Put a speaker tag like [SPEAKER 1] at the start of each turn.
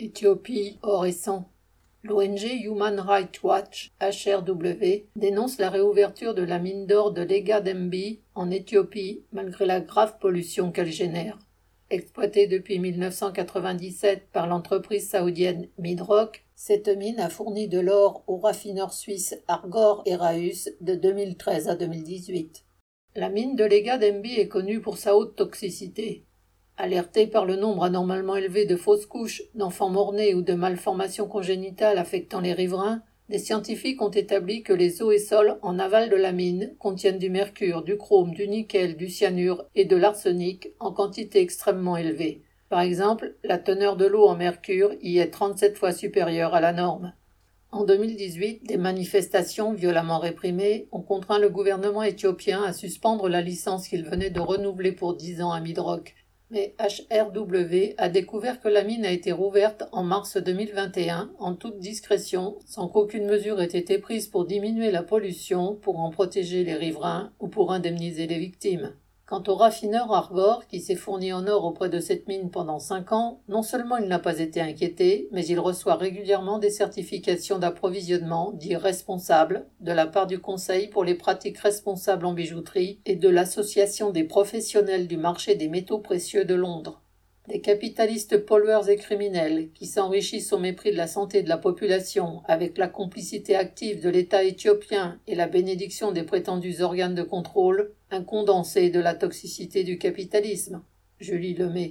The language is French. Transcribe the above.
[SPEAKER 1] Éthiopie, or et sang. L'ONG Human Rights Watch, HRW, dénonce la réouverture de la mine d'or de Lega Dembi en Éthiopie malgré la grave pollution qu'elle génère. Exploitée depuis 1997 par l'entreprise saoudienne Midrock, cette mine a fourni de l'or aux raffineurs suisses Argor et Raus de 2013 à 2018. La mine de Lega Dembi est connue pour sa haute toxicité. Alertés par le nombre anormalement élevé de fausses couches, d'enfants mort-nés ou de malformations congénitales affectant les riverains, des scientifiques ont établi que les eaux et sols en aval de la mine contiennent du mercure, du chrome, du nickel, du cyanure et de l'arsenic en quantité extrêmement élevée. Par exemple, la teneur de l'eau en mercure y est 37 fois supérieure à la norme. En 2018, des manifestations violemment réprimées ont contraint le gouvernement éthiopien à suspendre la licence qu'il venait de renouveler pour 10 ans à Midrock, mais HRW a découvert que la mine a été rouverte en mars 2021 en toute discrétion, sans qu'aucune mesure ait été prise pour diminuer la pollution, pour en protéger les riverains ou pour indemniser les victimes. Quant au raffineur Argor, qui s'est fourni en or auprès de cette mine pendant cinq ans, non seulement il n'a pas été inquiété, mais il reçoit régulièrement des certifications d'approvisionnement dits responsables de la part du Conseil pour les pratiques responsables en bijouterie et de l'Association des professionnels du marché des métaux précieux de Londres. Des capitalistes pollueurs et criminels qui s'enrichissent au mépris de la santé de la population avec la complicité active de l'État éthiopien et la bénédiction des prétendus organes de contrôle, un condensé de la toxicité du capitalisme. Julie Lemay.